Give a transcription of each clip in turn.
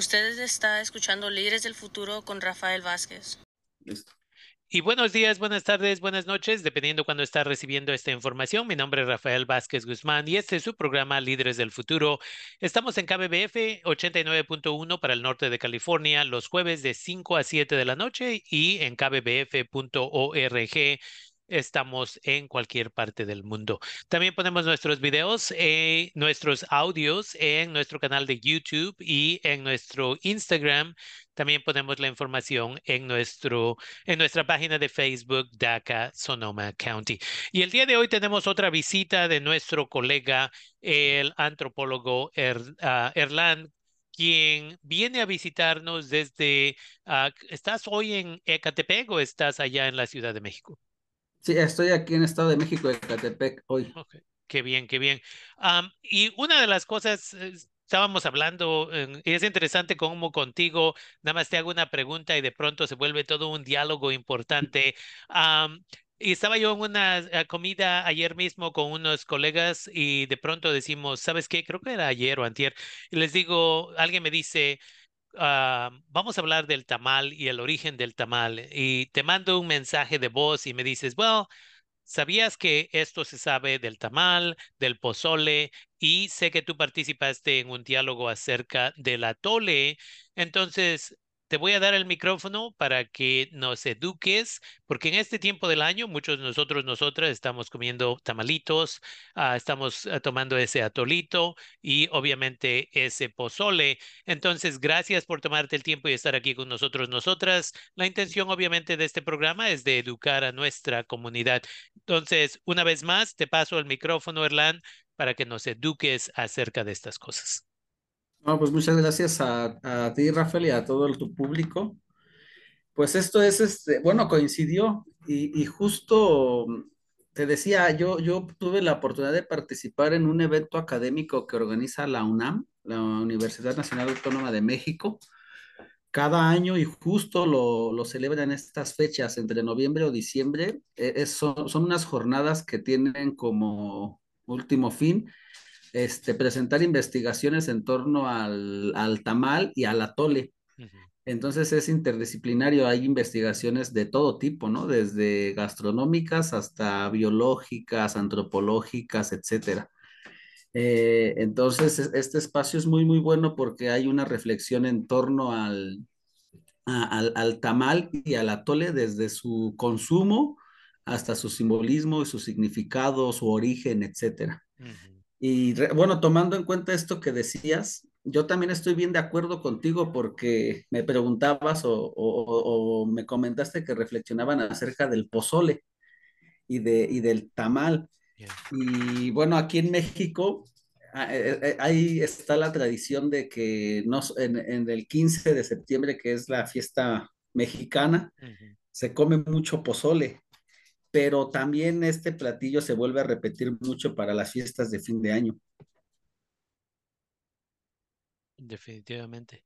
Ustedes está escuchando Líderes del Futuro con Rafael Vázquez. Listo. Y buenos días, buenas tardes, buenas noches, dependiendo cuando está recibiendo esta información. Mi nombre es Rafael Vázquez Guzmán y este es su programa Líderes del Futuro. Estamos en KBBF 89.1 para el norte de California los jueves de 5 a 7 de la noche y en kbbf.org estamos en cualquier parte del mundo. También ponemos nuestros videos, eh, nuestros audios en nuestro canal de YouTube y en nuestro Instagram. También ponemos la información en, nuestro, en nuestra página de Facebook, DACA Sonoma County. Y el día de hoy tenemos otra visita de nuestro colega, el antropólogo er, ah, Erlan quien viene a visitarnos desde, ah, ¿estás hoy en Ecatepec o estás allá en la Ciudad de México? Sí, estoy aquí en Estado de México, de Catepec, hoy. Okay. Qué bien, qué bien. y una de las cosas, estábamos hablando, y es interesante cómo contigo, nada más te hago una pregunta y de pronto se vuelve todo un diálogo importante. y estaba yo en una eh, comida ayer mismo con unos colegas y de pronto decimos, ¿sabes qué? Creo que era ayer o antier. Y les digo, alguien me dice, Ah, vamos a hablar del tamal y el origen del tamal. Y te mando un mensaje de voz y me dices, well, ¿sabías que esto se sabe del tamal, del pozole? Y sé que tú participaste en un diálogo acerca del atole. Entonces, te voy a dar el micrófono para que nos eduques, porque en este tiempo del año muchos de nosotros, nosotras estamos comiendo tamalitos, ah, estamos ah, tomando ese atolito y obviamente ese pozole. Entonces, gracias por tomarte el tiempo y estar aquí con nosotros, nosotras. La intención obviamente de este programa es de educar a nuestra comunidad. Entonces, una vez más, te paso el micrófono, Erlan, para que nos eduques acerca de estas cosas. No, pues muchas gracias a, ti, Rafael, y a todo tu público. Pues esto es, este, bueno, coincidió y, justo te decía, yo, yo tuve la oportunidad de participar en un evento académico que organiza la UNAM, la Universidad Nacional Autónoma de México, cada año y justo lo, lo celebran estas fechas, entre noviembre o diciembre. E, son, son unas jornadas que tienen como último fin este, presentar investigaciones en torno al, al tamal y al atole. Entonces es interdisciplinario, hay investigaciones de todo tipo, ¿no? Desde gastronómicas hasta biológicas, antropológicas, etcétera. Eh, entonces, este espacio es muy, muy bueno porque hay una reflexión en torno al, al, al, tamal y al atole desde su consumo hasta su simbolismo y su significado, su origen, etcétera. Y bueno, tomando en cuenta esto que decías, yo también estoy bien de acuerdo contigo porque me preguntabas o, me comentaste que reflexionaban acerca del pozole y, de, y del tamal. Y bueno, aquí en México ah, eh, eh, ahí está la tradición de que nos, en, el 15 de septiembre, que es la fiesta mexicana, se come mucho pozole pero también este platillo se vuelve a repetir mucho para las fiestas de fin de año. Definitivamente.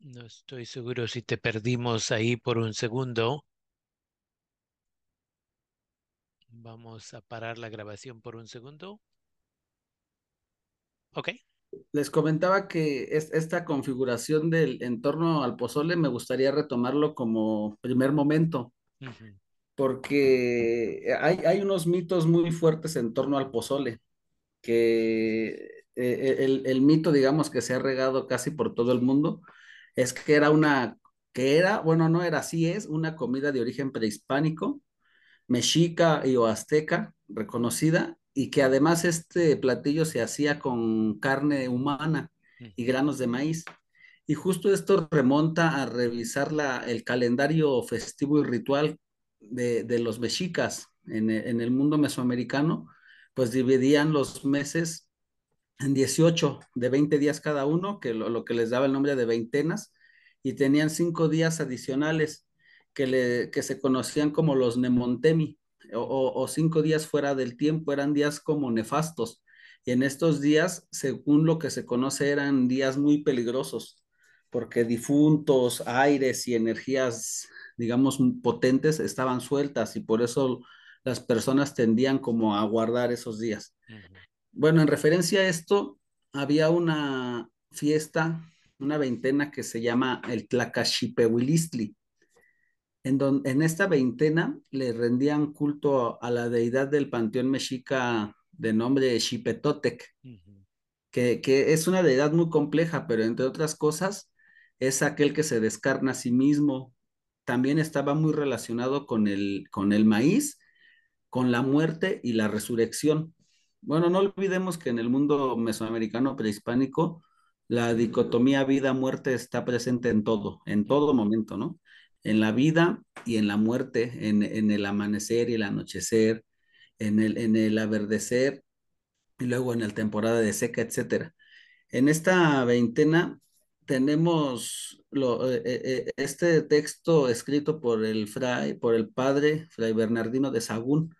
No estoy seguro si te perdimos ahí por un segundo. Vamos a parar la grabación por un segundo. Ok les comentaba que esta configuración del entorno al pozole me gustaría retomarlo como primer momento, porque hay, hay, unos mitos muy fuertes en torno al pozole, que eh, el, el, mito, digamos, que se ha regado casi por todo el mundo, es que era una, que era, bueno, no era, así es, una comida de origen prehispánico, mexica y o azteca, reconocida, y que además este platillo se hacía con carne humana y granos de maíz. Y justo esto remonta a revisar la, el calendario festivo y ritual de, de los mexicas en, en, el mundo mesoamericano, pues dividían los meses en 18, de 20 días cada uno, que lo, lo que les daba el nombre de veintenas, y tenían cinco días adicionales que, le, que se conocían como los Nemontemi, o, cinco días fuera del tiempo, eran días como nefastos. Y en estos días, según lo que se conoce, eran días muy peligrosos, porque difuntos, aires y energías, digamos, potentes estaban sueltas y por eso las personas tendían como a guardar esos días. Bueno, en referencia a esto, había una fiesta, una veintena que se llama el Tlacaxipehuilistli, en, esta veintena le rendían culto a la deidad del panteón mexica de nombre Xipetotec, que, que es una deidad muy compleja, pero entre otras cosas es aquel que se descarna a sí mismo. También estaba muy relacionado con el, con el maíz, con la muerte y la resurrección. Bueno, no olvidemos que en el mundo mesoamericano prehispánico la dicotomía vida-muerte está presente en todo, en todo momento, ¿no? En la vida y en la muerte, en, el amanecer y el anochecer, en el, en el averdecer y luego en la temporada de seca, etcétera. En esta veintena tenemos lo, eh, eh, este texto escrito por el fray, por el padre Fray Bernardino de Sagún,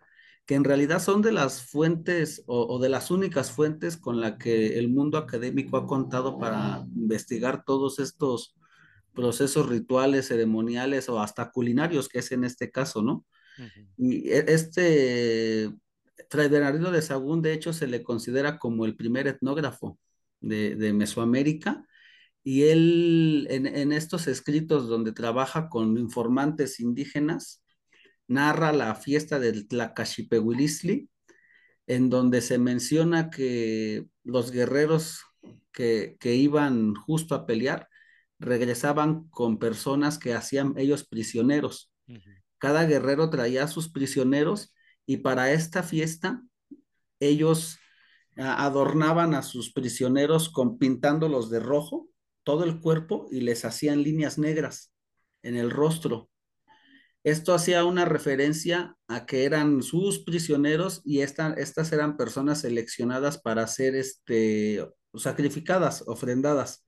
que en realidad son de las fuentes o, o de las únicas fuentes con la que el mundo académico ha contado para investigar todos estos procesos rituales, ceremoniales o hasta culinarios, que es en este caso, ¿no? Uh -huh. Y este Fray Bernardino de Sagún, de hecho, se le considera como el primer etnógrafo de, de Mesoamérica, y él en, en, estos escritos donde trabaja con informantes indígenas, narra la fiesta del Tlacaxipehuilistli, en donde se menciona que los guerreros que, que iban justo a pelear regresaban con personas que hacían ellos prisioneros. Uh -huh. Cada guerrero traía a sus prisioneros y para esta fiesta ellos adornaban a sus prisioneros con pintándolos de rojo todo el cuerpo y les hacían líneas negras en el rostro. Esto hacía una referencia a que eran sus prisioneros y esta, estas eran personas seleccionadas para ser este, sacrificadas, ofrendadas.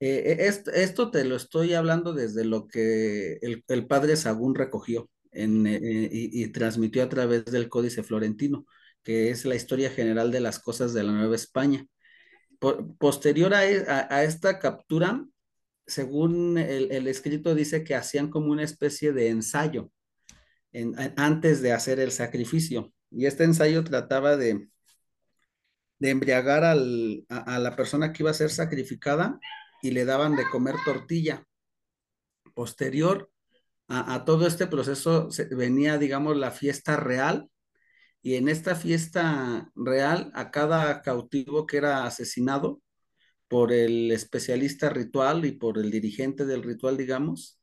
Eh, esto, esto, te lo estoy hablando desde lo que el, el padre Sagún recogió en, eh, y, transmitió a través del Códice Florentino, que es la historia general de las cosas de la Nueva España. Posterior a, a, esta captura, según el, escrito dice que hacían como una especie de ensayo en, antes de hacer el sacrificio. Y este ensayo trataba de, embriagar al, a la persona que iba a ser sacrificada y le daban de comer tortilla. Posterior a, a todo este proceso se, venía, digamos, la fiesta real y en esta fiesta real a cada cautivo que era asesinado por el especialista ritual y por el dirigente del ritual, digamos,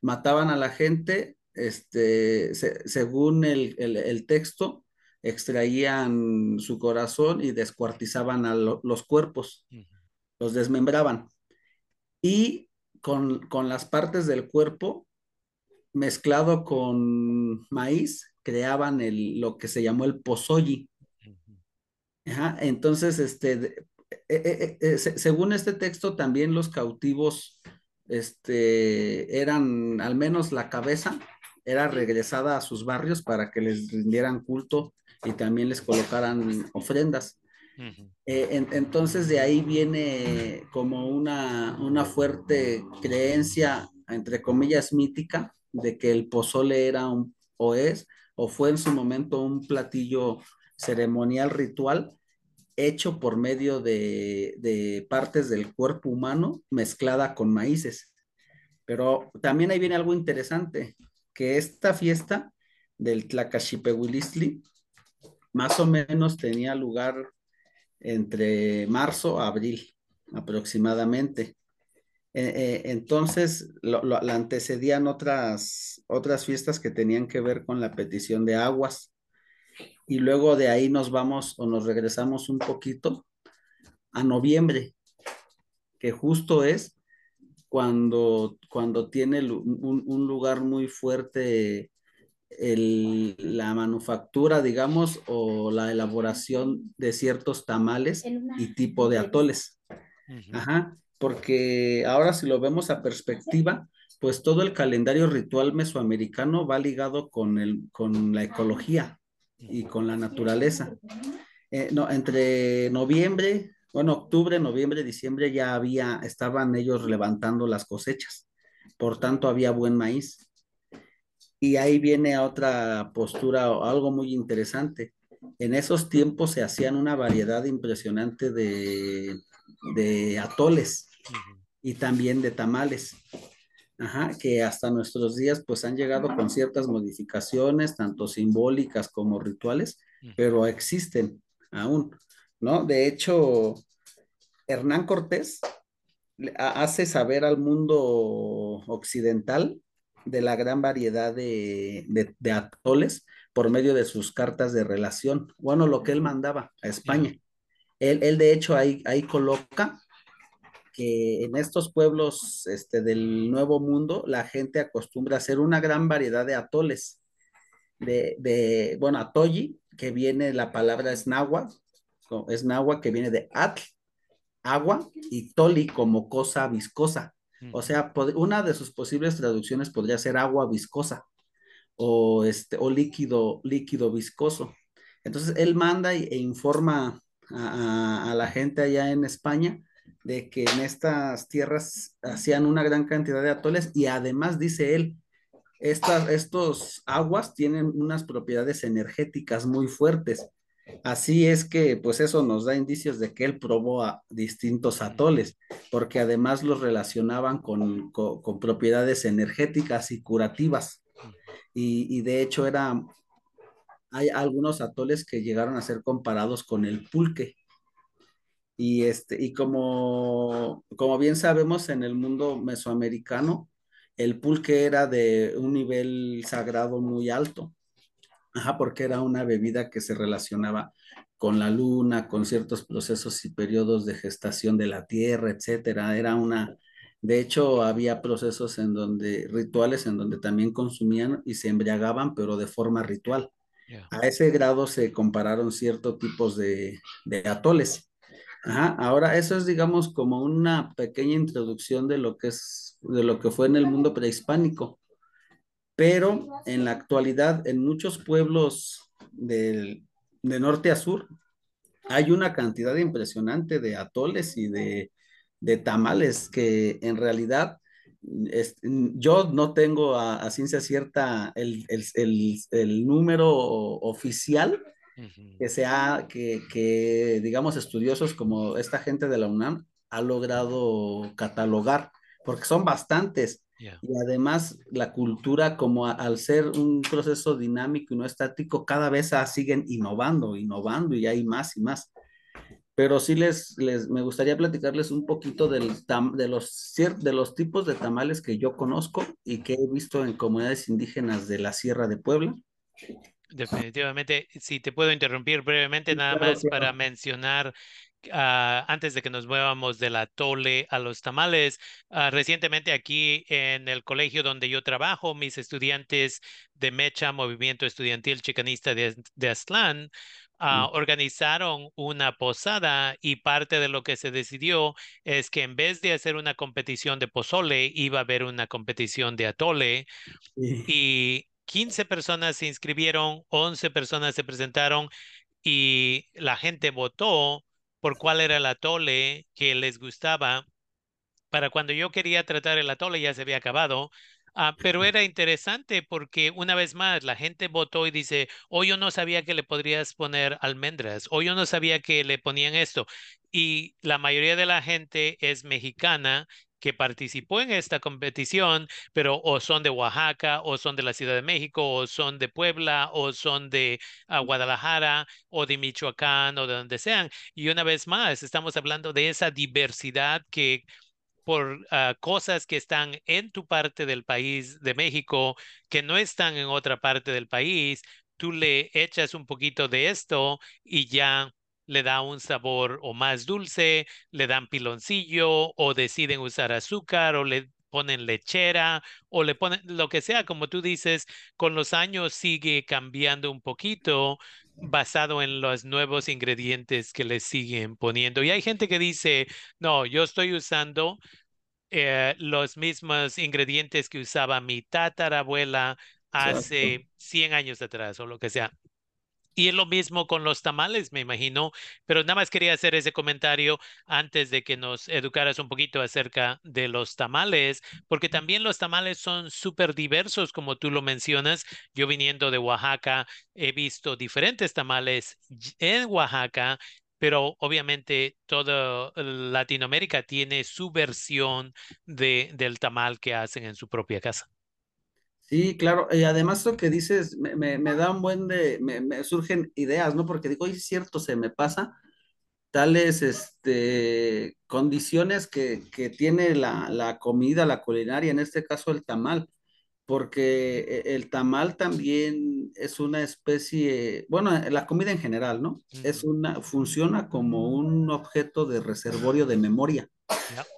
mataban a la gente, este, se, según el, el, el, texto, extraían su corazón y descuartizaban a lo, los cuerpos, uh -huh. los desmembraban. Y con, con las partes del cuerpo, mezclado con maíz, creaban el, lo que se llamó el pozolli. Ajá, entonces, este, eh, eh, eh, según este texto, también los cautivos este, eran, al menos la cabeza, era regresada a sus barrios para que les rindieran culto y también les colocaran ofrendas. En, entonces de ahí viene como una, una fuerte creencia, entre comillas, mítica, de que el pozole era un, o es, o fue en su momento un platillo ceremonial ritual hecho por medio de, de, partes del cuerpo humano mezclada con maíces. Pero también ahí viene algo interesante, que esta fiesta del Tlacaxipehuilistli más o menos tenía lugar entre marzo a abril aproximadamente. Eh, eh, entonces lo, lo, la antecedían otras, otras fiestas que tenían que ver con la petición de aguas y luego de ahí nos vamos o nos regresamos un poquito a noviembre, que justo es cuando, cuando tiene un, un lugar muy fuerte el, la manufactura, digamos, o la elaboración de ciertos tamales y tipo de atoles. Ajá, porque ahora si lo vemos a perspectiva, pues todo el calendario ritual mesoamericano va ligado con, el, con la ecología y con la naturaleza. Eh, no, entre noviembre, bueno, octubre, noviembre, diciembre ya había, estaban ellos levantando las cosechas, por tanto había buen maíz. Y ahí viene otra postura, algo muy interesante. en esos tiempos se hacían una variedad impresionante de, de atoles y también de tamales. Ajá, que hasta nuestros días pues han llegado con ciertas modificaciones, tanto simbólicas como rituales, pero existen aún, ¿no? De hecho, Hernán Cortés hace saber al mundo occidental de la gran variedad de, atoles por medio de sus cartas de relación. Bueno, lo que él mandaba a España. Él, él, de hecho ahí, ahí coloca que en estos pueblos este, del Nuevo Mundo la gente acostumbra a hacer una gran variedad de atoles. De, de bueno, atoyi, que viene, la palabra es náhuatl, es náhuatl que viene de atl, agua, y toli como cosa viscosa. O sea, una de sus posibles traducciones podría ser agua viscosa o, este, o líquido, líquido viscoso. Entonces, él manda e informa a, la gente allá en España de que en estas tierras hacían una gran cantidad de atoles y además dice él, estas, estos aguas tienen unas propiedades energéticas muy fuertes. Así es que, pues eso nos da indicios de que él probó a distintos atoles, porque además los relacionaban con, propiedades energéticas y curativas. Y, de hecho era, hay algunos atoles que llegaron a ser comparados con el pulque. Y, este, y como, como bien sabemos, en el mundo mesoamericano, el pulque era de un nivel sagrado muy alto. Ajá, porque era una bebida que se relacionaba con la luna, con ciertos procesos y periodos de gestación de la tierra, etcétera. Era una, de hecho, había procesos en donde, rituales en donde también consumían y se embriagaban, pero de forma ritual. A ese grado se compararon ciertos tipos de, de atoles. Ajá, ahora eso es, digamos, como una pequeña introducción de lo que es, de lo que fue en el mundo prehispánico pero en la actualidad en muchos pueblos de norte a sur hay una cantidad impresionante de atoles y de, tamales que en realidad yo no tengo a, ciencia cierta el, número oficial que sea que, que, digamos, estudiosos como esta gente de la UNAM ha logrado catalogar, porque son bastantes. Y además la cultura, como al ser un proceso dinámico y no estático, cada vez siguen innovando, innovando y hay más y más. Pero sí les, les me gustaría platicarles un poquito del de, los, de los tipos de tamales que yo conozco y que he visto en comunidades indígenas de la Sierra de Puebla. Definitivamente, si te puedo interrumpir brevemente, nada más para mencionar Ah, antes de que nos muevamos de la tole a los tamales, ah, recientemente aquí en el colegio donde yo trabajo, mis estudiantes de Mecha, Movimiento Estudiantil Chicanista de, de Aztlán, ah, organizaron una posada y parte de lo que se decidió es que en vez de hacer una competición de pozole, iba a haber una competición de atole y 15 personas se inscribieron, 11 personas se presentaron y la gente votó por cuál era el atole que les gustaba. Para cuando yo quería tratar el atole ya se había acabado, ah, pero era interesante porque una vez más la gente votó y dice, oh, yo no sabía que le podrías poner almendras, o yo no sabía que le ponían esto. Y la mayoría de la gente es mexicana que participó en esta competición, pero o son de Oaxaca, o son de la Ciudad de México, o son de Puebla, o son de ah, Guadalajara, o de Michoacán, o de donde sean. Y una vez más, estamos hablando de esa diversidad que por ah, cosas que están en tu parte del país de México, que no están en otra parte del país, tú le echas un poquito de esto y ya le da un sabor o más dulce, le dan piloncillo o deciden usar azúcar o le ponen lechera o le ponen lo que sea, como tú dices, con los años sigue cambiando un poquito basado en los nuevos ingredientes que le siguen poniendo. Y hay gente que dice, no, yo estoy usando eh, los mismos ingredientes que usaba mi tatarabuela hace 100 años atrás o lo que sea. Y es lo mismo con los tamales, me imagino, pero nada más quería hacer ese comentario antes de que nos educaras un poquito acerca de los tamales, porque también los tamales son súper diversos, como tú lo mencionas. Yo viniendo de Oaxaca, he visto diferentes tamales en Oaxaca pero obviamente toda Latinoamérica tiene su versión de, del tamal que hacen en su propia casa. Sí, claro, y además lo que dices me, me, me da un buen de, me, me, surgen ideas, ¿no? Porque digo, es cierto, se me pasa tales este, condiciones que, que tiene la, la comida, la culinaria, en este caso el tamal porque e, el tamal también es una especie, bueno, la comida en general, ¿no? Es una, funciona como un objeto de reservorio de memoria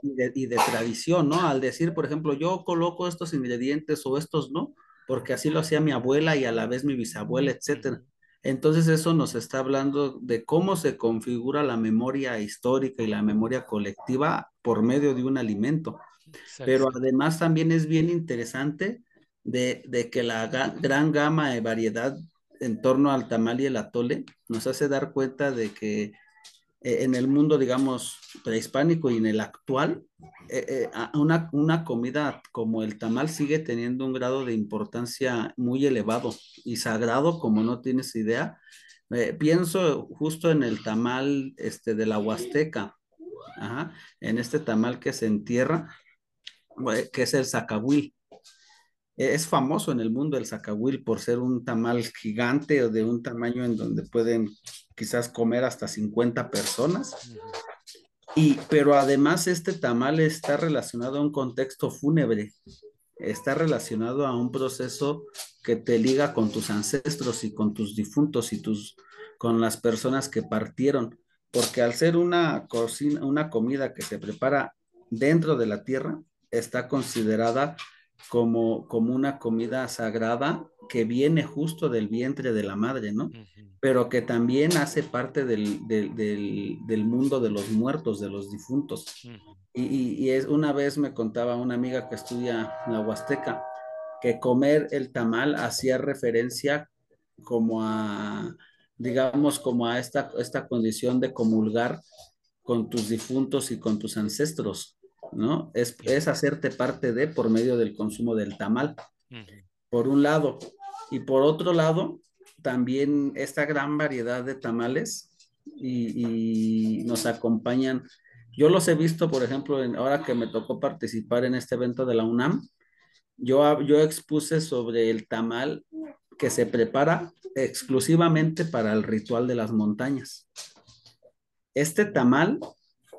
y, de, y, de, tradición, ¿no? Al decir, por ejemplo, yo coloco estos ingredientes o estos no, porque así lo hacía mi abuela y a la vez mi bisabuela, etcétera. Entonces eso nos está hablando de cómo se configura la memoria histórica y la memoria colectiva por medio de un alimento. Exacto. Pero además también es bien interesante de, de que la ga gran gama de variedad en torno al tamal y el atole nos hace dar cuenta de que en el mundo, digamos, prehispánico y en el actual, eh, eh, una, una comida como el tamal sigue teniendo un grado de importancia muy elevado y sagrado, como no tienes idea. Eh, pienso justo en el tamal este, de la Huasteca, en este tamal que se entierra, que es el zacahuil es famoso en el mundo el zacahuil por ser un tamal gigante o de un tamaño en donde pueden quizás comer hasta 50 personas. Y, pero además este tamal está relacionado a un contexto fúnebre, está relacionado a un proceso que te liga con tus ancestros y con tus difuntos y tus, con las personas que partieron, porque al ser una cocina, una comida que se prepara dentro de la tierra, está considerada como, como una comida sagrada que viene justo del vientre de la madre, ¿no? Uh -huh. Pero que también hace parte del, del, del, del, mundo de los muertos, de los difuntos. Uh -huh. y, y, es, una vez me contaba una amiga que estudia la Huasteca que comer el tamal hacía referencia como a, digamos, como a esta, esta condición de comulgar con tus difuntos y con tus ancestros. ¿No? Es, es, hacerte parte de por medio del consumo del tamal, por un lado. Y por otro lado, también esta gran variedad de tamales y, y nos acompañan. Yo los he visto, por ejemplo, en, ahora que me tocó participar en este evento de la UNAM, yo, yo expuse sobre el tamal que se prepara exclusivamente para el ritual de las montañas. Este tamal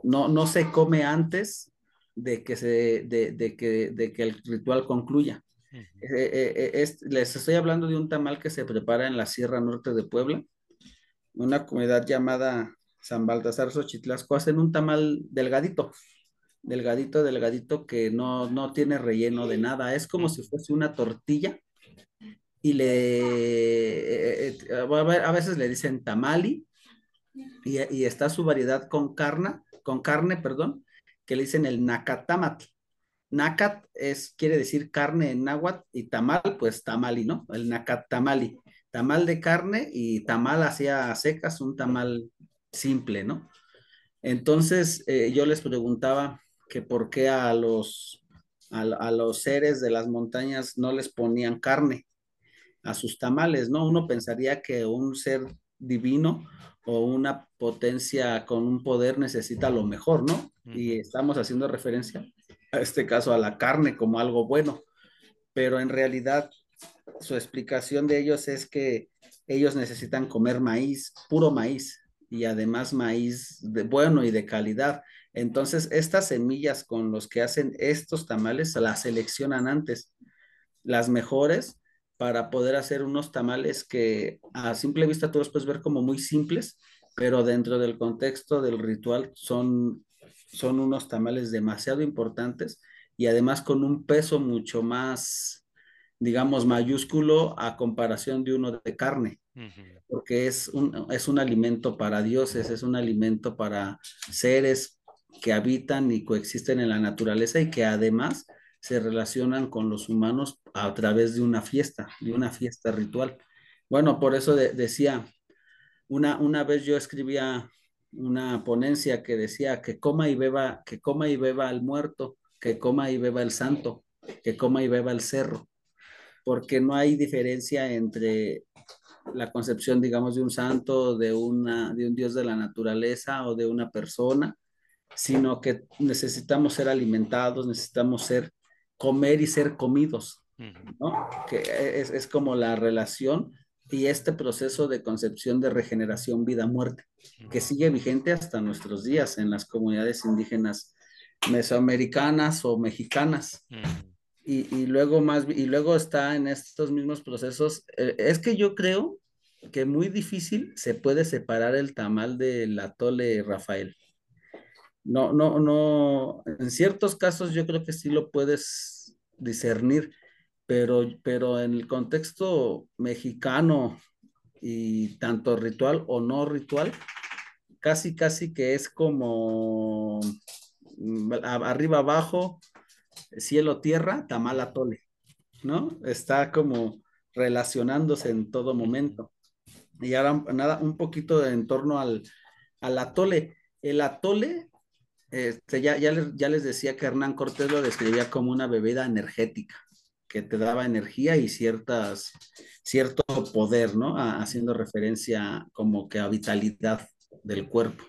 no, no se come antes de que, se, de, de que, de que el ritual concluya. Uh -huh. eh, eh, es, les estoy hablando de un tamal que se prepara en la Sierra Norte de Puebla, una comunidad llamada San Baltasar Xochitlasco, hacen un tamal delgadito, delgadito, delgadito, que no, no tiene relleno de nada, es como si fuese una tortilla y le, eh, a veces le dicen tamali y, y está su variedad con carne, con carne, perdón, que le dicen el nacatamatl. Nacat es, quiere decir carne en náhuatl y tamal, pues tamali, ¿no? El nacatamali. Tamal de carne y tamal hacia secas, un tamal simple, ¿no? Entonces eh, yo les preguntaba que por qué a los, a, a, los seres de las montañas no les ponían carne a sus tamales, ¿no? Uno pensaría que un ser divino o una potencia con un poder necesita lo mejor, ¿no? Y estamos haciendo referencia a este caso a la carne como algo bueno, pero en realidad su explicación de ellos es que ellos necesitan comer maíz, puro maíz, y además maíz de bueno y de calidad. Entonces, estas semillas con los que hacen estos tamales las seleccionan antes, las mejores para poder hacer unos tamales que a simple vista tú los puedes ver como muy simples, pero dentro del contexto del ritual son, son unos tamales demasiado importantes y además con un peso mucho más, digamos, mayúsculo a comparación de uno de carne, uh -huh. porque es un, es un alimento para dioses, es un alimento para seres que habitan y coexisten en la naturaleza y que además se relacionan con los humanos a través de una fiesta, de una fiesta ritual. Bueno, por eso de, decía, Una, una vez yo escribía una ponencia que decía que coma y beba, que coma y beba el muerto, que coma y beba el santo, que coma y beba el cerro, porque no hay diferencia entre la concepción, digamos, de un santo, de, una, de un dios de la naturaleza o de una persona, sino que necesitamos ser alimentados, necesitamos ser, comer y ser comidos, ¿no? Que es, es como la relación y este proceso de concepción de regeneración vida-muerte, que sigue vigente hasta nuestros días en las comunidades indígenas mesoamericanas o mexicanas. Y, y, luego más, y luego está en estos mismos procesos. Eh, es que yo creo que muy difícil se puede separar el tamal del atole Rafael. No, no, no, en ciertos casos yo creo que sí lo puedes discernir, pero, pero en el contexto mexicano y tanto ritual o no ritual, casi, casi que es como mm, arriba, abajo, cielo, tierra, tamal, atole, ¿no? Está como relacionándose en todo momento. Y ahora nada, un poquito en torno al, al atole. El atole, este, ya, les, decía que Hernán Cortés lo describía como una bebida energética que te daba energía y ciertas, cierto poder, ¿no? haciendo referencia como que a vitalidad del cuerpo.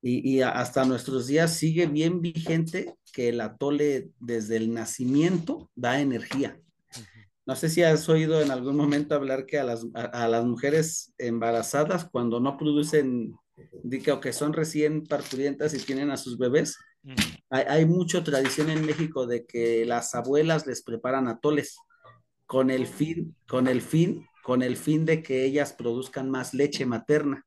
Y, hasta nuestros días sigue bien vigente que el atole desde el nacimiento da energía. No sé si has oído en algún momento hablar que a las, a las mujeres embarazadas cuando no producen, digo que son recién parturientas y tienen a sus bebés, hay, hay mucha tradición en México de que las abuelas les preparan atoles con el fin, con el fin, con el fin de que ellas produzcan más leche materna.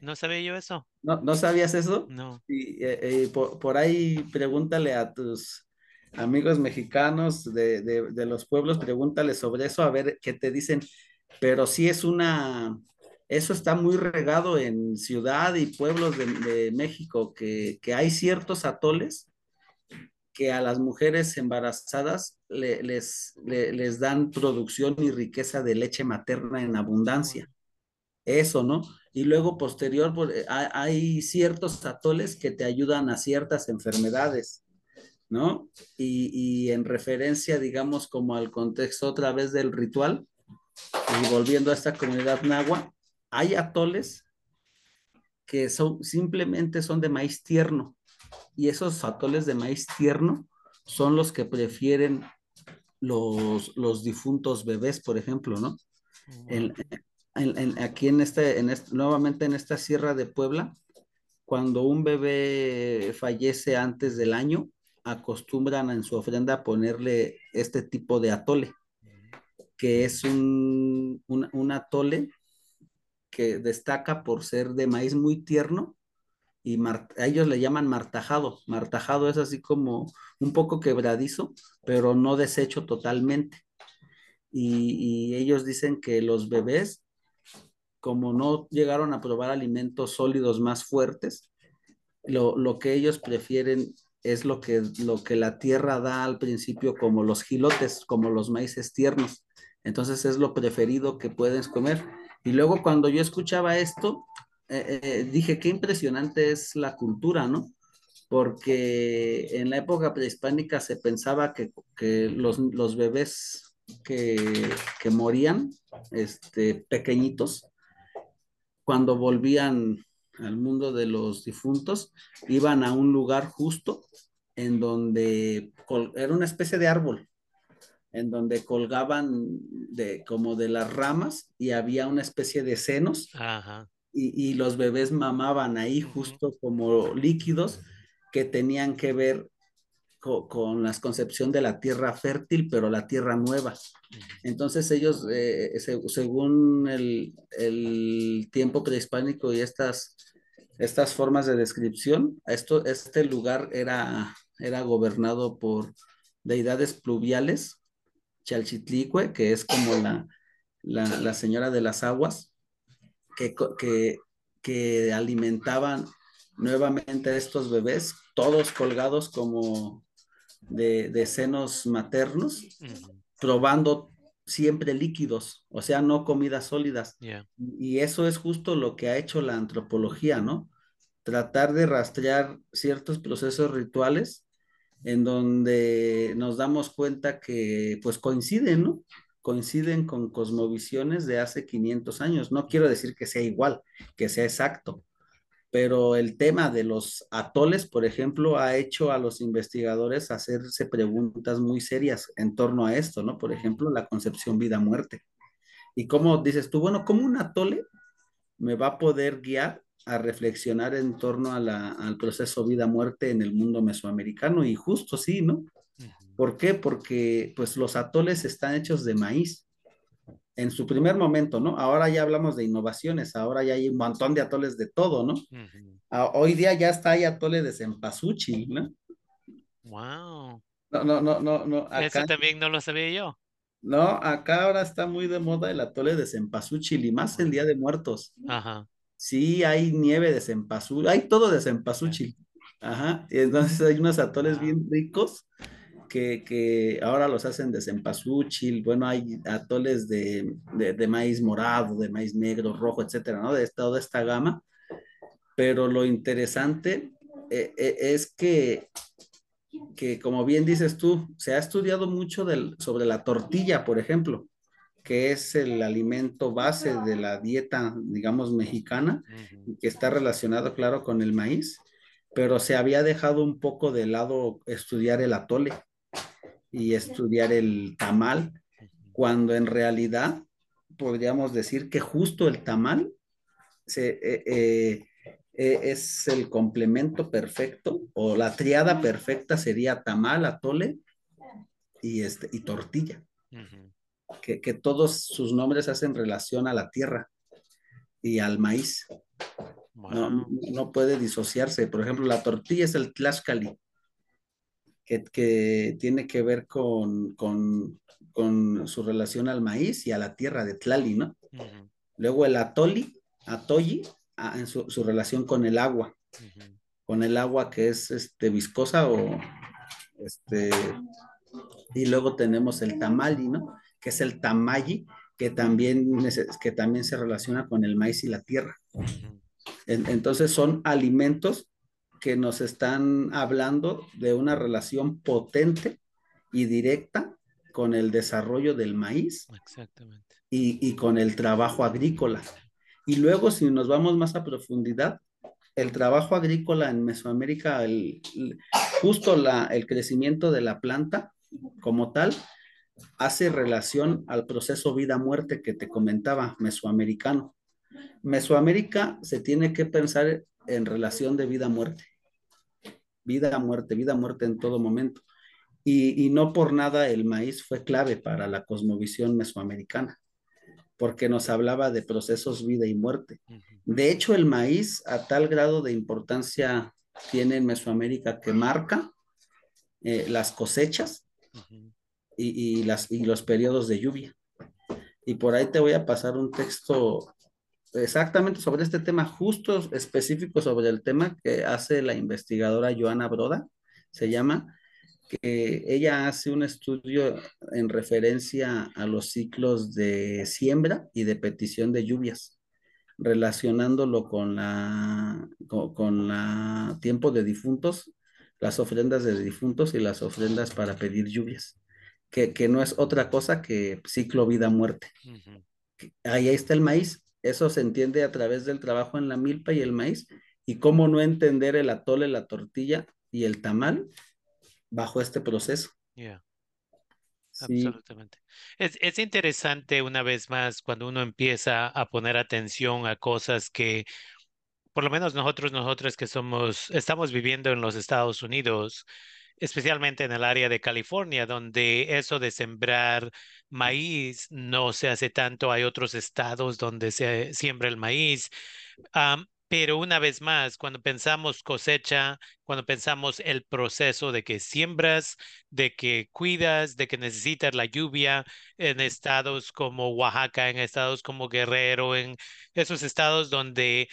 No sabía yo eso. ¿No, ¿no sabías eso? No. Y, eh, eh, por, por, ahí pregúntale a tus amigos mexicanos de, de, de, los pueblos, pregúntale sobre eso, a ver qué te dicen. Pero sí es una, eso está muy regado en ciudad y pueblos de, México, que, hay ciertos atoles que a las mujeres embarazadas le, les, le, les dan producción y riqueza de leche materna en abundancia. Eso, ¿no? Y luego posterior, pues, hay ciertos atoles que te ayudan a ciertas enfermedades, ¿no? Y, y en referencia, digamos, como al contexto otra vez del ritual, y volviendo a esta comunidad nahua, hay atoles que son, simplemente son de maíz tierno. Y esos atoles de maíz tierno son los que prefieren los, los difuntos bebés, por ejemplo, ¿no? En, en, en, aquí en este, en este, nuevamente en esta sierra de Puebla, cuando un bebé fallece antes del año, acostumbran en su ofrenda ponerle este tipo de atole, que es un, un, un atole que destaca por ser de maíz muy tierno y a ellos le llaman martajado. Martajado es así como un poco quebradizo, pero no deshecho totalmente. Y, ellos dicen que los bebés, como no llegaron a probar alimentos sólidos más fuertes, lo, lo que ellos prefieren es lo que, lo que la tierra da al principio como los gilotes, como los maíces tiernos. Entonces es lo preferido que puedes comer. Y luego cuando yo escuchaba esto, eh, eh, dije, qué impresionante es la cultura, ¿no? Porque en la época prehispánica se pensaba que, que los, los, bebés que, que, morían, este, pequeñitos, cuando volvían al mundo de los difuntos, iban a un lugar justo en donde era una especie de árbol, en donde colgaban de, como de las ramas y había una especie de senos Ajá. Y, y, los bebés mamaban ahí justo como líquidos que tenían que ver co con la concepción de la tierra fértil, pero la tierra nueva. Entonces ellos, eh, se según el, el, tiempo prehispánico y estas, estas formas de descripción, esto, este lugar era, era gobernado por deidades pluviales Chalchitlicue, que es como la, la, la, señora de las aguas, que, que, que, alimentaban nuevamente a estos bebés, todos colgados como de, de senos maternos, uh -huh. probando siempre líquidos, o sea, no comidas sólidas. Yeah. Y eso es justo lo que ha hecho la antropología, ¿no? Tratar de rastrear ciertos procesos rituales en donde nos damos cuenta que pues coinciden, ¿no? Coinciden con cosmovisiones de hace 500 años. No quiero decir que sea igual, que sea exacto, pero el tema de los atoles, por ejemplo, ha hecho a los investigadores hacerse preguntas muy serias en torno a esto, ¿no? Por ejemplo, la concepción vida-muerte. Y cómo dices tú, bueno, ¿cómo un atole me va a poder guiar a reflexionar en torno a la, al proceso vida-muerte en el mundo mesoamericano? Y justo sí, ¿no? ¿Por qué? Porque pues los atoles están hechos de maíz en su primer momento, ¿no? Ahora ya hablamos de innovaciones, ahora ya hay un montón de atoles de todo, ¿no? Uh -huh. Ah, hoy día ya está hay atole de cempasúchil, ¿no? Wow. No, no, no, no, no. Acá, Eso también no lo sabía yo. no, acá ahora está muy de moda el atole de cempasúchil y más el Día de Muertos. Ajá. Sí, hay nieve de cempasúchil, hay todo de cempasúchil. Ajá, entonces hay unos atoles bien ricos que, que ahora los hacen de cempasúchil, bueno, hay atoles de, de, de maíz morado, de maíz negro, rojo, etcétera, ¿no? De toda esta gama. Pero lo interesante eh, eh, es que, que, como bien dices tú, se ha estudiado mucho del, sobre la tortilla, por ejemplo, que es el alimento base de la dieta, digamos, mexicana, y que está relacionado, claro, con el maíz, pero se había dejado un poco de lado estudiar el atole y estudiar el tamal, cuando en realidad podríamos decir que justo el tamal se, eh, eh, eh, es el complemento perfecto o la triada perfecta sería tamal, atole y, este, y tortilla, Ujú. Que, que todos sus nombres hacen relación a la tierra y al maíz. No, no puede disociarse. Por ejemplo, la tortilla es el tlaxcali, que, que tiene que ver con, con, con su relación al maíz y a la tierra de Tlali, ¿no? Luego el atoli, atoyi, en su, su relación con el agua, con el agua que es este, viscosa o este, y luego tenemos el tamali, ¿no? Que es el tamayi, que también, que también se relaciona con el maíz y la tierra. Entonces son alimentos que nos están hablando de una relación potente y directa con el desarrollo del maíz Exactamente. y, y con el trabajo agrícola. Y luego, si nos vamos más a profundidad, el trabajo agrícola en Mesoamérica, el, el- justo la, el crecimiento de la planta como tal, hace relación al proceso vida-muerte que te comentaba, mesoamericano. Mesoamérica se tiene que pensar en relación de vida-muerte. Vida-muerte, vida-muerte en todo momento. Y, y no por nada el maíz fue clave para la cosmovisión mesoamericana, porque nos hablaba de procesos vida y muerte. De hecho, el maíz a tal grado de importancia tiene en Mesoamérica que marca eh, las cosechas. Y, y las, y los periodos de lluvia. Y por ahí te voy a pasar un texto exactamente sobre este tema, justo específico sobre el tema que hace la investigadora Joana Broda, se llama, que ella hace un estudio en referencia a los ciclos de siembra y de petición de lluvias, relacionándolo con la, con, con la tiempo de difuntos, las ofrendas de difuntos y las ofrendas para pedir lluvias, que, que no es otra cosa que ciclo vida-muerte ahí está el maíz. Eso se entiende a través del trabajo en la milpa y el maíz. Y cómo no entender el atole, la tortilla y el tamal bajo este proceso. Yeah. Sí, Absolutamente. Es, es interesante una vez más cuando uno empieza a poner atención a cosas que, por lo menos nosotros, nosotros que somos, estamos viviendo en los Estados Unidos, especialmente en el área de California, donde eso de sembrar maíz no se hace tanto. Hay otros estados donde se siembra el maíz. Pero una vez más, cuando pensamos cosecha, cuando pensamos el proceso de que siembras, de que cuidas, de que necesitas la lluvia en estados como Oaxaca, en estados como Guerrero, en esos estados donde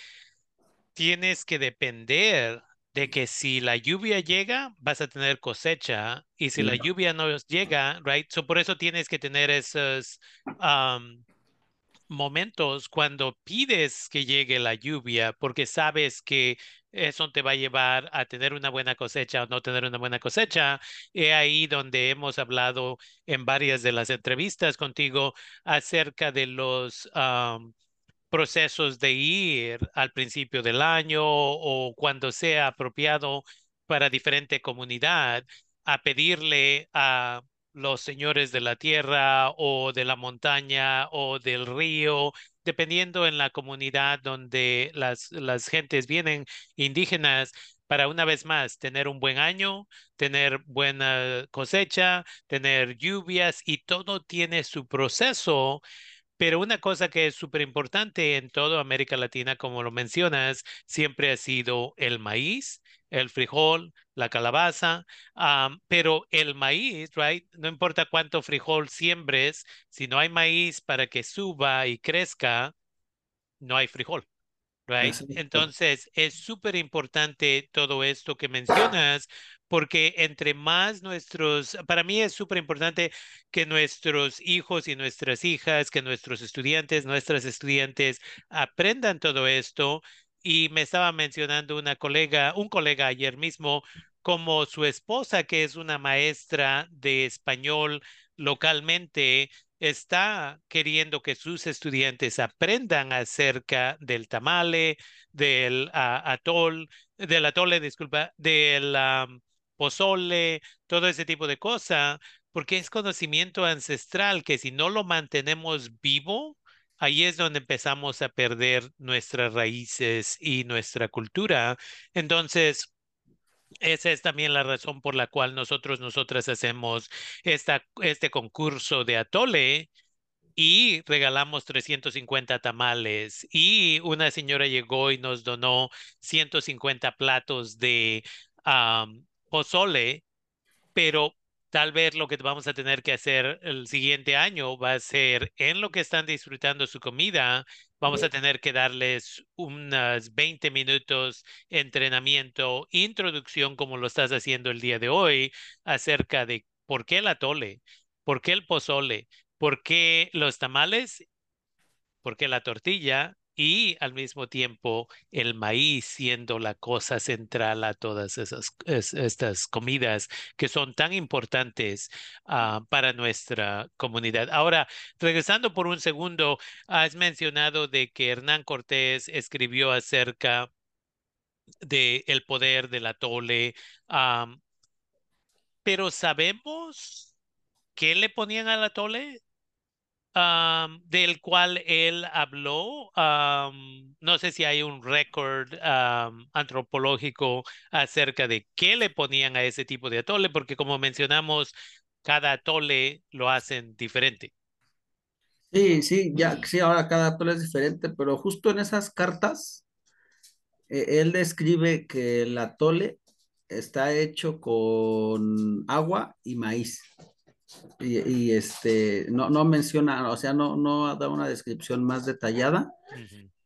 tienes que depender de que si la lluvia llega, vas a tener cosecha, y si la lluvia no llega, right? So por eso tienes que tener esos um, momentos cuando pides que llegue la lluvia, porque sabes que eso te va a llevar a tener una buena cosecha o no tener una buena cosecha. Ahí donde hemos hablado en varias de las entrevistas contigo acerca de los um, procesos de ir al principio del año o cuando sea apropiado para diferente comunidad a pedirle a los señores de la tierra o de la montaña o del río, dependiendo en la comunidad donde las, las gentes vienen indígenas, para una vez más tener un buen año, tener buena cosecha, tener lluvias y todo tiene su proceso. Pero una cosa que es súper importante en toda América Latina, como lo mencionas, siempre ha sido el maíz, el frijol, la calabaza, pero el maíz, right? No importa cuánto frijol siembres, si no hay maíz para que suba y crezca, no hay frijol. Right? Entonces, es súper importante todo esto que mencionas, porque entre más nuestros, para mí es súper importante que nuestros hijos y nuestras hijas, que nuestros estudiantes, nuestras estudiantes aprendan todo esto. Y me estaba mencionando una colega, un colega ayer mismo, como su esposa, que es una maestra de español localmente, está queriendo que sus estudiantes aprendan acerca del tamale, del atol, del atole, disculpa, del pozole, todo ese tipo de cosas, porque es conocimiento ancestral que si no lo mantenemos vivo, ahí es donde empezamos a perder nuestras raíces y nuestra cultura. Entonces, esa es también la razón por la cual nosotros, nosotras hacemos esta, este concurso de atole y regalamos 350 tamales y una señora llegó y nos donó 150 platos de pozole, pero tal vez lo que vamos a tener que hacer el siguiente año va a ser en lo que están disfrutando su comida, vamos a tener que darles unas 20 minutos entrenamiento, introducción como lo estás haciendo el día de hoy acerca de por qué el atole, por qué el pozole, por qué los tamales, por qué la tortilla y al mismo tiempo el maíz siendo la cosa central a todas esas estas comidas que son tan importantes ah, para nuestra comunidad. Ahora, regresando por un segundo, has mencionado de que Hernán Cortés escribió acerca de el poder del atole, pero sabemos qué le ponían al atole del cual él habló. no sé si hay un récord antropológico acerca de qué le ponían a ese tipo de atole, porque como mencionamos, cada atole lo hacen diferente. Sí, sí, ya, sí, ahora cada atole es diferente, pero justo en esas cartas, eh, él describe que el atole está hecho con agua y maíz. Y, este, no, no menciona, o sea, no, no da una descripción más detallada.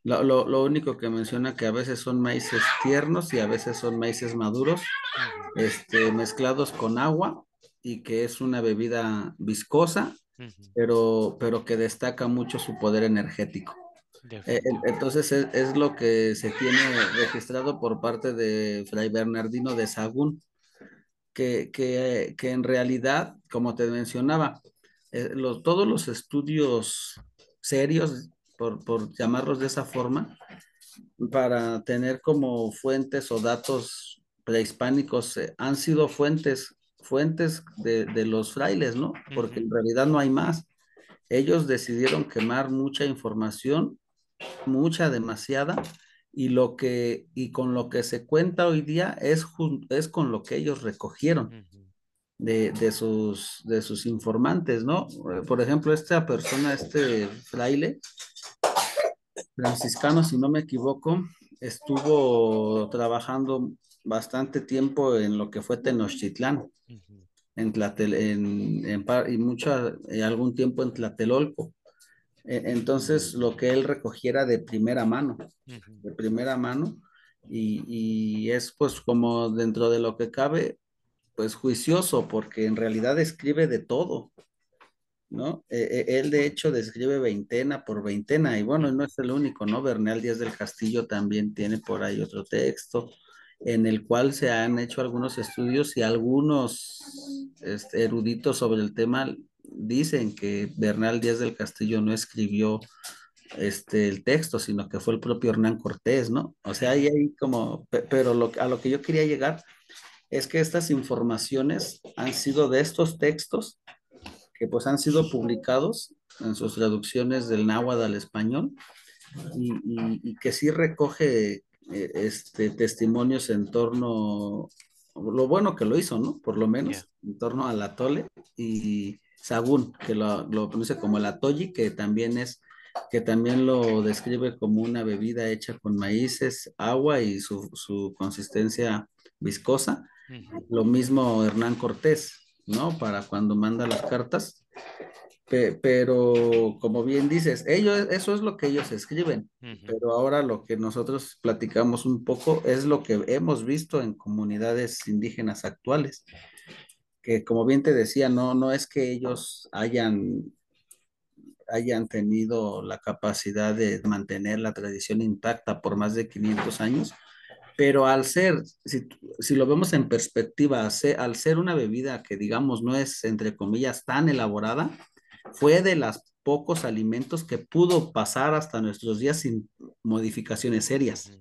lo, lo, único que menciona que a veces son maíces tiernos y a veces son maíces maduros, este, mezclados con agua y que es una bebida viscosa, pero, pero que destaca mucho su poder energético. Eh, entonces es, es, lo que se tiene registrado por parte de Fray Bernardino de Sagún que, en realidad, como te mencionaba, eh, todos los estudios serios, por, llamarlos de esa forma, para tener como fuentes o datos prehispánicos, eh, han sido fuentes, fuentes de, los frailes, ¿no? Porque en realidad no hay más. Ellos decidieron quemar mucha información, mucha, demasiada, y lo que y con lo que se cuenta hoy día es, es con lo que ellos recogieron de, de, sus, de sus informantes, ¿no? Por ejemplo, esta persona, este fraile franciscano, si no me equivoco, estuvo trabajando bastante tiempo en lo que fue Tenochtitlán, en, Tlatel, en, en, y mucho, eh, algún tiempo en Tlatelolco. E, entonces, lo que él recogiera de primera mano, de primera mano, y, y es pues como dentro de lo que cabe, pues juicioso, porque en realidad escribe de todo. ¿no? Eh, eh, él de hecho describe veintena por veintena y bueno, no es el único, ¿no? Bernal Díaz del Castillo también tiene por ahí otro texto en el cual se han hecho algunos estudios y algunos este, eruditos sobre el tema dicen que Bernal Díaz del Castillo no escribió este, el texto, sino que fue el propio Hernán Cortés, ¿no? O sea, ahí hay como, pero lo, a lo que yo quería llegar es que estas informaciones han sido de estos textos que pues han sido publicados en sus traducciones del náhuatl al español y, y, y que sí recoge eh, este, testimonios en torno, lo bueno que lo hizo, ¿no? Por lo menos, yeah. en torno al atole y sagún, que lo, lo pronuncia como el atoyi, que también es, que también lo describe como una bebida hecha con maíces, agua y su, su consistencia viscosa. Uh -huh. Lo mismo Hernán Cortés, ¿no? Para cuando manda las cartas. Pero como bien dices, ellos, eso es lo que ellos escriben, uh -huh. pero ahora lo que nosotros platicamos un poco es lo que hemos visto en comunidades indígenas actuales, que como bien te decía, no, no es que ellos hayan, hayan tenido la capacidad de mantener la tradición intacta por más de 500 años, pero al ser, si, si, lo vemos en perspectiva, al ser una bebida que digamos no es, entre comillas, tan elaborada, fue de los pocos alimentos que pudo pasar hasta nuestros días sin modificaciones serias.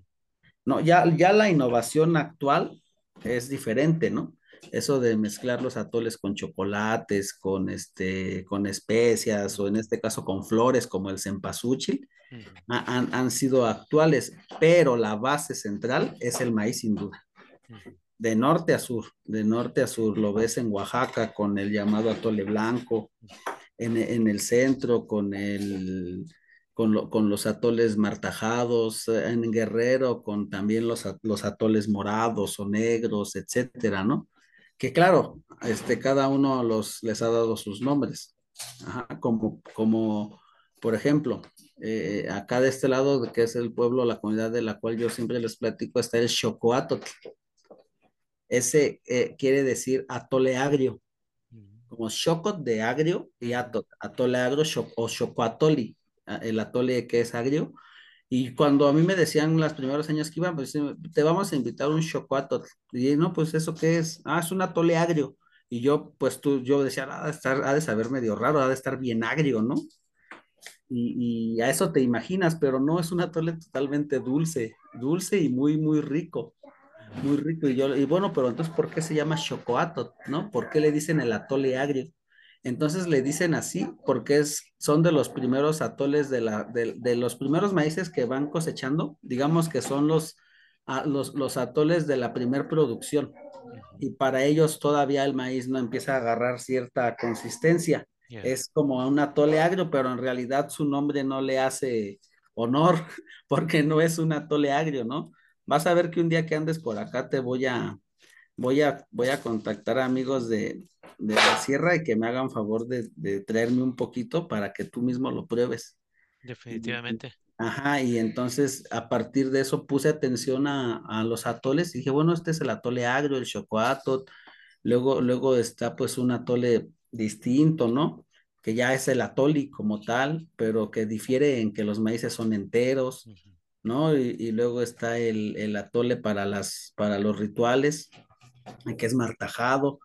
No, ya, ya la innovación actual es diferente, ¿no? Eso de mezclar los atoles con chocolates, con, este, con especias o en este caso con flores como el cempasúchil, uh -huh. han, han sido actuales, pero la base central es el maíz sin duda. Uh -huh. De norte a sur, de norte a sur, lo ves en Oaxaca con el llamado atole blanco, en, en el centro con el con, lo, con, los atoles martajados, en Guerrero con también los, los atoles morados o negros, etcétera, ¿no? Que claro, este, cada uno los, les ha dado sus nombres, Ajá, como, como, por ejemplo, eh, acá de este lado, que es el pueblo, la comunidad de la cual yo siempre les platico, está el Xocoatotl. Ese eh, quiere decir atole agrio, como Xocot de agrio y atot, atole agrio o Xocoatoli, el atole que es agrio. Y cuando a mí me decían los primeros años que iban, pues te vamos a invitar un Xocoatl. Y no, pues eso qué es? Ah, es un atole agrio. Y yo, pues tú, yo decía, ha de, estar, ha de saber medio raro, ha de estar bien agrio, ¿no? Y, y, a eso te imaginas, pero no es un atole totalmente dulce, dulce y muy, muy rico, muy rico. Y yo, y bueno, pero entonces, ¿por qué se llama chocoato, no? ¿Por qué le dicen el atole agrio? Entonces le dicen así porque es, son de los primeros atoles, de, la, de, de los primeros maíces que van cosechando, digamos que son los, a, los, los atoles de la primer producción. Y para ellos todavía el maíz no empieza a agarrar cierta consistencia. Yeah. Es como un atole agrio, pero en realidad su nombre no le hace honor porque no es un atole agrio, ¿no? Vas a ver que un día que andes por acá te voy a, voy a, voy a contactar a amigos de, de la sierra y que me hagan favor de, de, traerme un poquito para que tú mismo lo pruebes. Definitivamente. Ajá, y entonces a partir de eso puse atención a, a los atoles y dije, bueno, este es el atole agrio, el chocoato, luego, luego está pues un atole distinto, ¿no? Que ya es el atoli como tal, pero que difiere en que los maíces son enteros, uh -huh. ¿no? Y, y, luego está el, el atole para, las, para los rituales, que es martajado,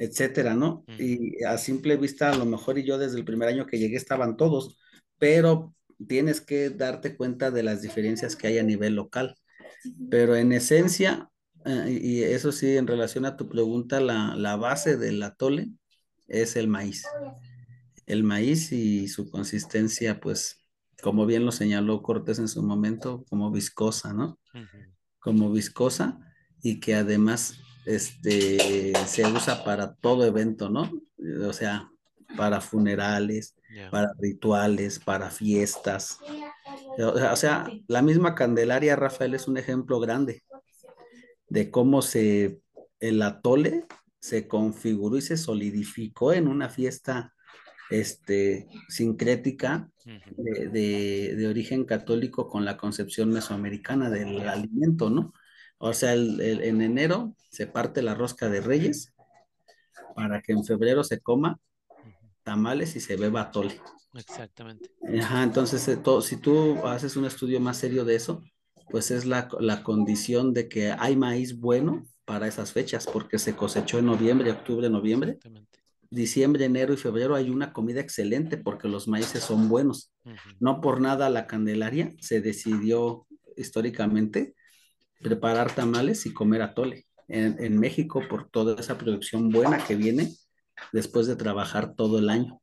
etcétera, ¿no? Y a simple vista, a lo mejor y yo desde el primer año que llegué estaban todos, pero tienes que darte cuenta de las diferencias que hay a nivel local. Pero en esencia, eh, y eso sí, en relación a tu pregunta, la, la base del atole es el maíz. El maíz y su consistencia, pues, como bien lo señaló Cortés en su momento, como viscosa, ¿no? Uh -huh. Como viscosa y que además este, se usa para todo evento, ¿no? O sea, para funerales, yeah. para rituales, para fiestas. O sea, la misma Candelaria, Rafael, es un ejemplo grande de cómo se, el atole se configuró y se solidificó en una fiesta este, sincrética de, de, de, origen católico con la concepción mesoamericana del alimento, ¿no? O sea, el- el- en enero se parte la rosca de Reyes para que en febrero se coma tamales y se beba atole. Exactamente. Ajá, entonces, eh, to- si tú haces un estudio más serio de eso, pues es la, la condición de que hay maíz bueno para esas fechas, porque se cosechó en noviembre, octubre, noviembre. Diciembre, enero y febrero hay una comida excelente porque los maíces son buenos. No por nada la Candelaria se decidió históricamente preparar tamales y comer atole en, en México por toda esa producción buena que viene después de trabajar todo el año.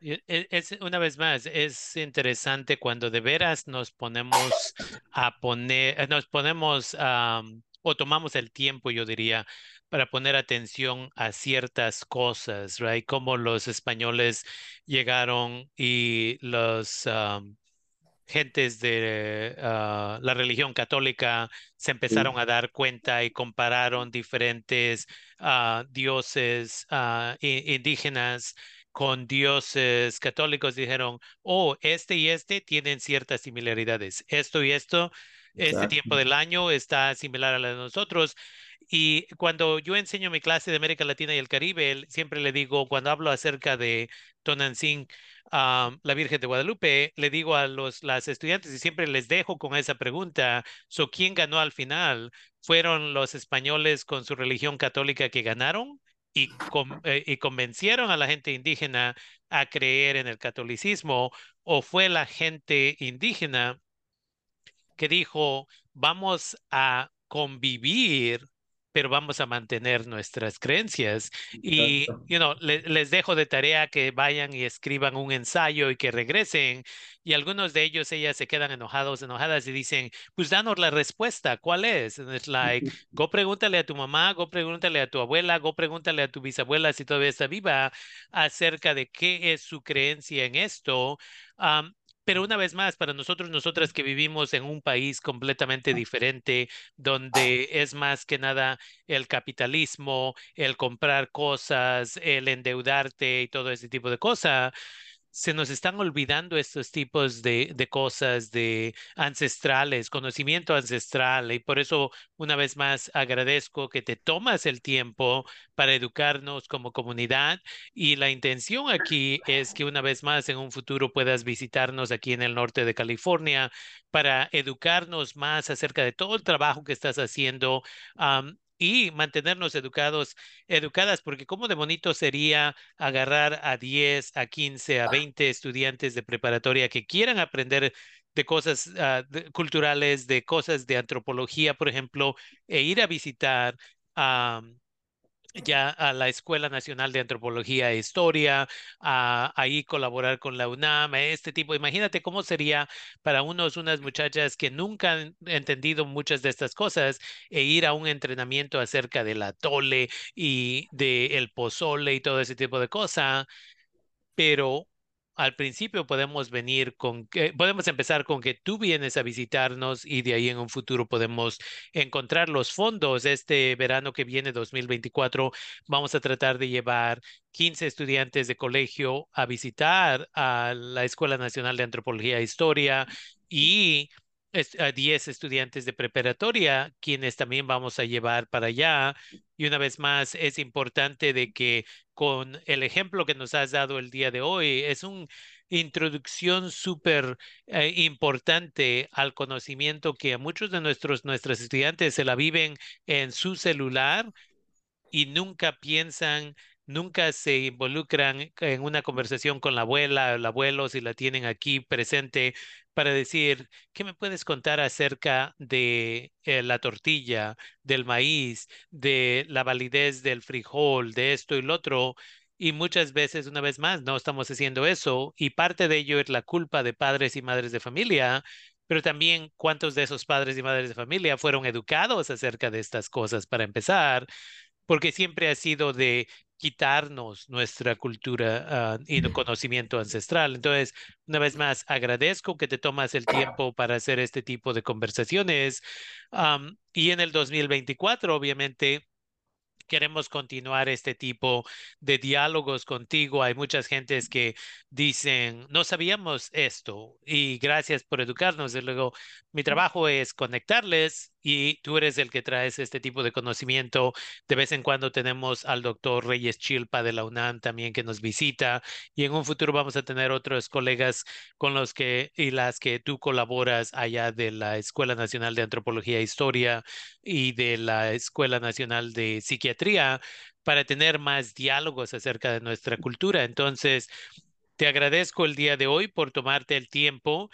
E- Es, una vez más, es interesante cuando de veras nos ponemos a poner, nos ponemos am, o tomamos el tiempo, yo diría, para poner atención a ciertas cosas, right? Como los españoles llegaron y los gentes de ah, la religión católica se empezaron Sí, a dar cuenta y compararon diferentes ah, dioses i- indígenas con dioses católicos. Dijeron, oh, este y este tienen ciertas similaridades. Esto y esto, este tiempo del año está similar a la de nosotros. Y cuando yo enseño mi clase de América Latina y el Caribe, siempre le digo, cuando hablo acerca de Tonantzin, ah, la Virgen de Guadalupe, le digo a los las estudiantes y siempre les dejo con esa pregunta, so, ¿quién ganó al final? ¿Fueron los españoles con su religión católica que ganaron y, con- eh, y convencieron a la gente indígena a creer en el catolicismo o fue la gente indígena que dijo, vamos a convivir, pero vamos a mantener nuestras creencias. Y, you know, le- les dejo de tarea que vayan y escriban un ensayo y que regresen. Y algunos de ellos, ellas se quedan enojados, enojadas y dicen, pues danos la respuesta, ¿cuál es? And it's like, go pregúntale a tu mamá, go pregúntale a tu abuela, go pregúntale a tu bisabuela si todavía está viva acerca de qué es su creencia en esto. Am, pero una vez más, para nosotros, nosotras que vivimos en un país completamente diferente, donde es más que nada el capitalismo, el comprar cosas, el endeudarte y todo ese tipo de cosas, se nos están olvidando estos tipos de, de cosas de ancestrales, conocimiento ancestral, y por eso una vez más agradezco que te tomas el tiempo para educarnos como comunidad y la intención aquí es que una vez más en un futuro puedas visitarnos aquí en el norte de California para educarnos más acerca de todo el trabajo que estás haciendo. Y mantenernos educados, educadas, porque cómo de bonito sería agarrar a 10, a 15, a 20 estudiantes de preparatoria que quieran aprender de cosas ah, de- culturales, de cosas de antropología, por ejemplo, e ir a visitar am, ya a la Escuela Nacional de Antropología e Historia, a ahí colaborar con la UNAM, este tipo. Imagínate cómo sería para unos, unas muchachas que nunca han entendido muchas de estas cosas e ir a un entrenamiento acerca del atole y del pozole y todo ese tipo de cosas pero al principio podemos venir con que, podemos empezar con que tú vienes a visitarnos y de ahí en un futuro podemos encontrar los fondos. Este verano que viene, 2024, vamos a tratar de llevar 15 estudiantes de colegio a visitar a la Escuela Nacional de Antropología e Historia y a 10 estudiantes de preparatoria, quienes también vamos a llevar para allá. Y una vez más, es importante de que con el ejemplo que nos has dado el día de hoy. Es una introducción súper eh, importante al conocimiento que a muchos de nuestros nuestros estudiantes se la viven en su celular y nunca piensan, nunca se involucran en una conversación con la abuela el abuelo si la tienen aquí presente para decir, ¿qué me puedes contar acerca de eh, la tortilla, del maíz, de la validez del frijol, de esto y lo otro? Y muchas veces, una vez más, no estamos haciendo eso y parte de ello es la culpa de padres y madres de familia. Pero también cuántos de esos padres y madres de familia fueron educados acerca de estas cosas para empezar porque siempre ha sido de quitarnos nuestra cultura ah, y no- conocimiento ancestral. Entonces, una vez más, agradezco que te tomas el tiempo para hacer este tipo de conversaciones. Am, y en el 2024, obviamente. Queremos continuar este tipo de diálogos contigo. Hay muchas gentes que dicen, no sabíamos esto y gracias por educarnos. Y luego, mi trabajo es conectarles y tú eres el que traes este tipo de conocimiento. De vez en cuando tenemos al doctor Reyes Chilpa de la UNAM también que nos visita y en un futuro vamos a tener otros colegas con los que y las que tú colaboras allá de la Escuela Nacional de Antropología e Historia y de la Escuela Nacional de Psiquiatría para tener más diálogos acerca de nuestra cultura. Entonces, te agradezco el día de hoy por tomarte el tiempo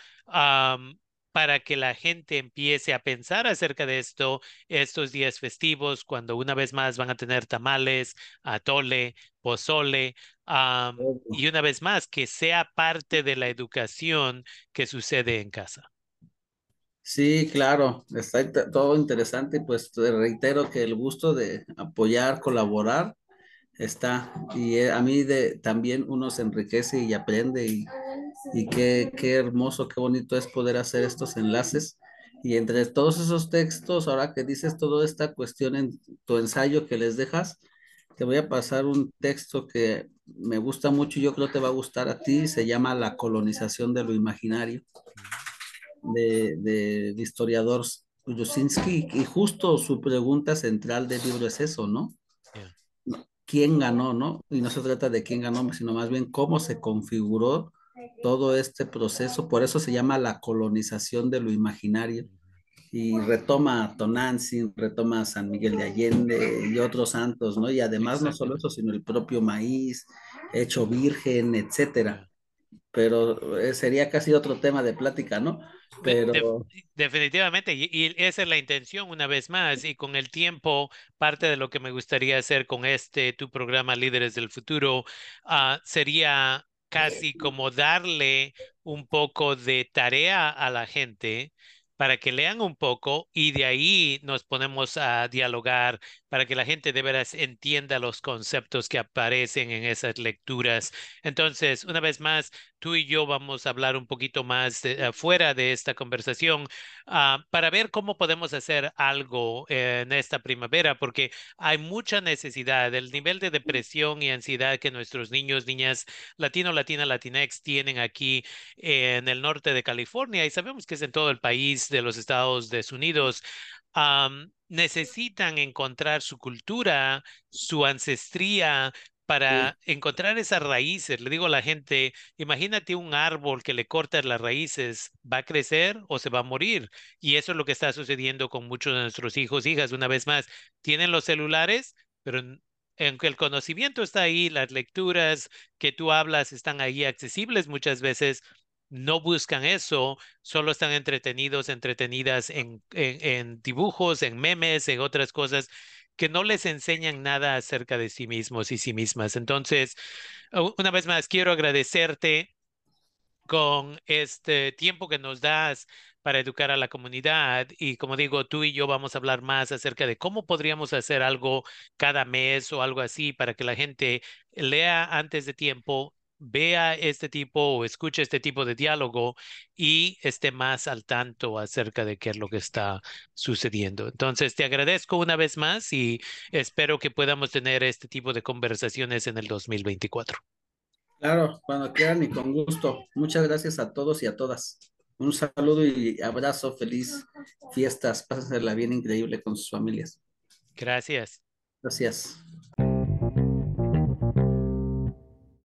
para que la gente empiece a pensar acerca de esto estos días festivos, cuando una vez más van a tener tamales, atole, pozole, y una vez más que sea parte de la educación que sucede en casa. Sí, claro, está todo interesante. Pues te reitero que el gusto de apoyar, colaborar, está. Y eh, a mí de, también uno se enriquece y aprende y, y qué, qué hermoso, qué bonito es poder hacer estos enlaces. Y entre todos esos textos, ahora que dices toda esta cuestión en tu ensayo que les dejas, te voy a pasar un texto que me gusta mucho y yo creo te va a gustar a ti. Se llama La colonización de lo imaginario, de, de, de historiador Yusinski. Y justo su pregunta central del libro es eso, ¿no? quién ganó, ¿no? Y no se trata de quién ganó, sino más bien cómo se configuró todo este proceso. Por eso se llama la colonización de lo imaginario. Y retoma a Tonantzin, retoma a San Miguel de Allende y otros santos, ¿no? Y además no solo eso, sino el propio maíz, hecho virgen, etcétera pero eh, sería casi otro tema de plática, ¿no? Pero... definitivamente, y, esa es la intención una vez más, y con el tiempo, parte de lo que me gustaría hacer con este, tu programa Líderes del Futuro, uh, sería casi como darle un poco de tarea a la gente para que lean un poco y de ahí nos ponemos a dialogar para que la gente de veras entienda los conceptos que aparecen en esas lecturas. Entonces, una vez más, tú y yo vamos a hablar un poquito más afuera de esta conversación uh, para ver cómo podemos hacer algo en esta primavera, porque hay mucha necesidad. El nivel de depresión y ansiedad que nuestros niños, niñas latino, latina, latinex tienen aquí en el norte de California y sabemos que es en todo el país de los Estados Unidos. Um, necesitan encontrar su cultura, su ancestría, para encontrar esas raíces. Le digo a la gente, imagínate un árbol que le cortas las raíces, ¿va a crecer o se va a morir? Y eso es lo que está sucediendo con muchos de nuestros hijos, hijas. Una vez más, tienen los celulares, pero aunque el conocimiento está ahí, las lecturas que tú hablas están ahí accesibles muchas veces, no buscan eso, solo están entretenidos, entretenidas en, dibujos, en memes, en otras cosas que no les enseñan nada acerca de sí mismos y sí mismas. Entonces, una vez más, quiero agradecerte con este tiempo que nos das para educar a la comunidad. Y como digo, tú y yo vamos a hablar más acerca de cómo podríamos hacer algo cada mes o algo así para que la gente lea antes de tiempo vea este tipo o escuche este tipo de diálogo y esté más al tanto acerca de qué es lo que está sucediendo. Entonces, te agradezco una vez más y espero que podamos tener este tipo de conversaciones en el 2024. Claro, cuando quieran y con gusto. Muchas gracias a todos y a todas. Un saludo y abrazo, feliz fiestas, pásensela bien increíble con sus familias. Gracias. Gracias.